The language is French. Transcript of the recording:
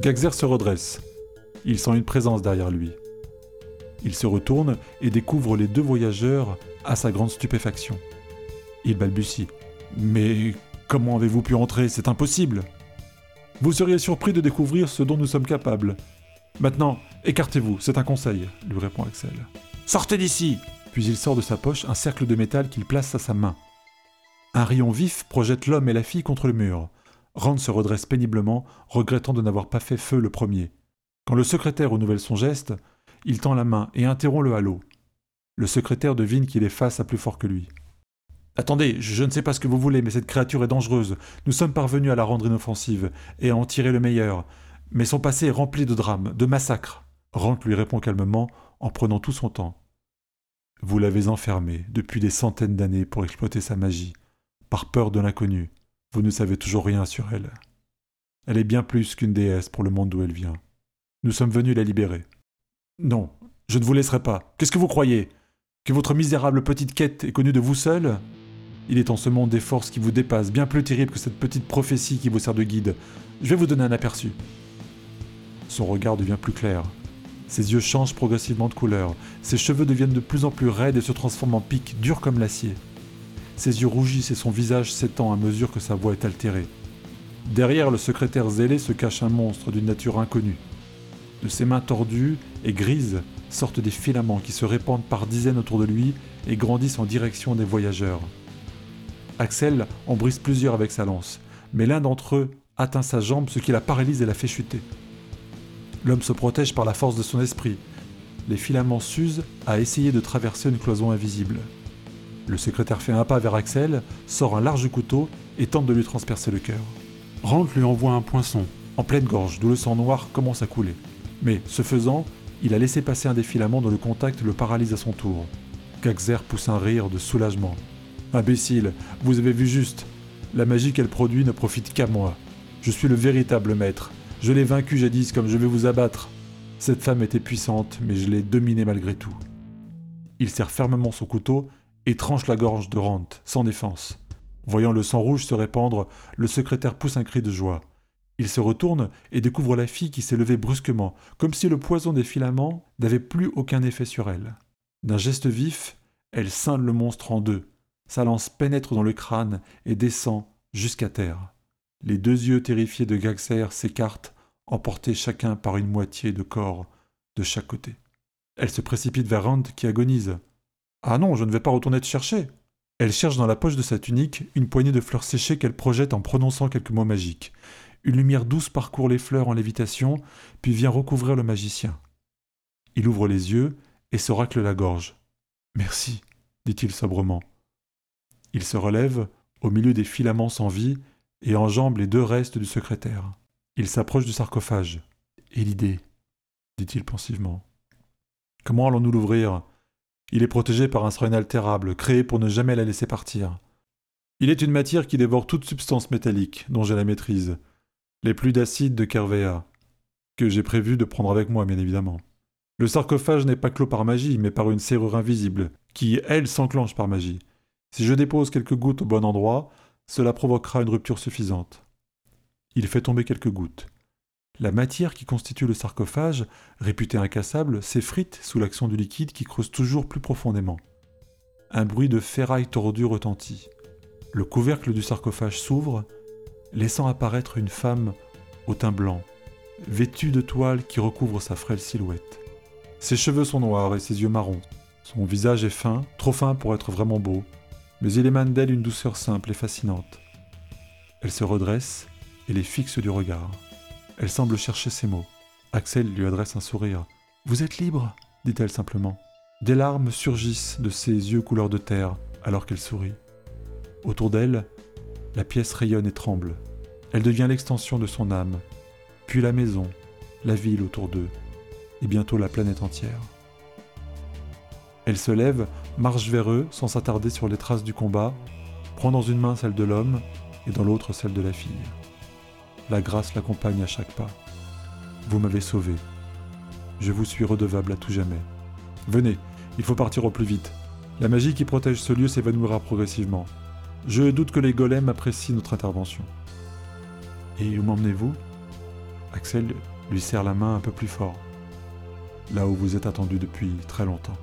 Gaxer se redresse. Il sent une présence derrière lui. Il se retourne et découvre les deux voyageurs à sa grande stupéfaction. Il balbutie. Mais comment avez-vous pu entrer? C'est impossible. Vous seriez surpris de découvrir ce dont nous sommes capables. Maintenant, écartez-vous, c'est un conseil, lui répond Axel. Sortez d'ici Puis il sort de sa poche un cercle de métal qu'il place à sa main. Un rayon vif projette l'homme et la fille contre le mur. Rand se redresse péniblement, regrettant de n'avoir pas fait feu le premier. Quand le secrétaire renouvelle son geste, il tend la main et interrompt le halo. Le secrétaire devine qu'il est face à plus fort que lui. Attendez, je ne sais pas ce que vous voulez, mais cette créature est dangereuse. Nous sommes parvenus à la rendre inoffensive et à en tirer le meilleur. Mais son passé est rempli de drames, de massacres. Rand lui répond calmement, en prenant tout son temps. Vous l'avez enfermée depuis des centaines d'années pour exploiter sa magie, par peur de l'inconnu. Vous ne savez toujours rien sur elle. Elle est bien plus qu'une déesse pour le monde d'où elle vient. Nous sommes venus la libérer. Non, je ne vous laisserai pas. Qu'est-ce que vous croyez? Que votre misérable petite quête est connue de vous seul? Il est en ce monde des forces qui vous dépassent, bien plus terribles que cette petite prophétie qui vous sert de guide. Je vais vous donner un aperçu. Son regard devient plus clair. Ses yeux changent progressivement de couleur. Ses cheveux deviennent de plus en plus raides et se transforment en pics durs comme l'acier. Ses yeux rougissent et son visage s'étend à mesure que sa voix est altérée. Derrière le secrétaire zélé se cache un monstre d'une nature inconnue. De ses mains tordues et grises sortent des filaments qui se répandent par dizaines autour de lui et grandissent en direction des voyageurs. Axel en brise plusieurs avec sa lance, mais l'un d'entre eux atteint sa jambe, ce qui la paralyse et la fait chuter. L'homme se protège par la force de son esprit. Les filaments s'usent à essayer de traverser une cloison invisible. Le secrétaire fait un pas vers Axel, sort un large couteau et tente de lui transpercer le cœur. Rand lui envoie un poinçon, en pleine gorge, d'où le sang noir commence à couler. Mais, ce faisant, il a laissé passer un des filaments dont le contact le paralyse à son tour. Gaxer pousse un rire de soulagement. Imbécile, vous avez vu juste. La magie qu'elle produit ne profite qu'à moi. Je suis le véritable maître. Je l'ai vaincu jadis comme je vais vous abattre. Cette femme était puissante, mais je l'ai dominée malgré tout. Il serre fermement son couteau et tranche la gorge de Rant, sans défense. Voyant le sang rouge se répandre, le secrétaire pousse un cri de joie. Il se retourne et découvre la fille qui s'est levée brusquement, comme si le poison des filaments n'avait plus aucun effet sur elle. D'un geste vif, elle scinde le monstre en deux. Sa lance pénètre dans le crâne et descend jusqu'à terre. Les deux yeux terrifiés de Gaxer s'écartent, emportés chacun par une moitié de corps de chaque côté. Elle se précipite vers Rand qui agonise. Ah non, je ne vais pas retourner te chercher. Elle cherche dans la poche de sa tunique une poignée de fleurs séchées qu'elle projette en prononçant quelques mots magiques. Une lumière douce parcourt les fleurs en lévitation, puis vient recouvrir le magicien. Il ouvre les yeux et se racle la gorge. Merci, dit-il sobrement. Il se relève, au milieu des filaments sans vie, et enjambe les deux restes du secrétaire. Il s'approche du sarcophage. Et l'idée dit-il pensivement. Comment allons-nous l'ouvrir? Il est protégé par un sera inaltérable, créé pour ne jamais la laisser partir. Il est une matière qui dévore toute substance métallique, dont j'ai la maîtrise, les plus d'acides de Kervéa, que j'ai prévu de prendre avec moi, bien évidemment. Le sarcophage n'est pas clos par magie, mais par une serrure invisible, qui, elle, s'enclenche par magie. Si je dépose quelques gouttes au bon endroit, cela provoquera une rupture suffisante. Il fait tomber quelques gouttes. La matière qui constitue le sarcophage, réputée incassable, s'effrite sous l'action du liquide qui creuse toujours plus profondément. Un bruit de ferraille tordue retentit. Le couvercle du sarcophage s'ouvre, laissant apparaître une femme au teint blanc, vêtue de toile qui recouvre sa frêle silhouette. Ses cheveux sont noirs et ses yeux marrons. Son visage est fin, trop fin pour être vraiment beau, mais il émane d'elle une douceur simple et fascinante. Elle se redresse et les fixe du regard. Elle semble chercher ses mots. Axel lui adresse un sourire. Vous êtes libre dit-elle simplement. Des larmes surgissent de ses yeux couleur de terre alors qu'elle sourit. Autour d'elle, la pièce rayonne et tremble. Elle devient l'extension de son âme, puis la maison, la ville autour d'eux, et bientôt la planète entière. Elle se lève, marche vers eux sans s'attarder sur les traces du combat, prend dans une main celle de l'homme et dans l'autre celle de la fille. La grâce l'accompagne à chaque pas. Vous m'avez sauvé. Je vous suis redevable à tout jamais. Venez, il faut partir au plus vite. La magie qui protège ce lieu s'évanouira progressivement. Je doute que les golems apprécient notre intervention. Et où m'emmenez-vous? Axel lui serre la main un peu plus fort, là où vous êtes attendu depuis très longtemps.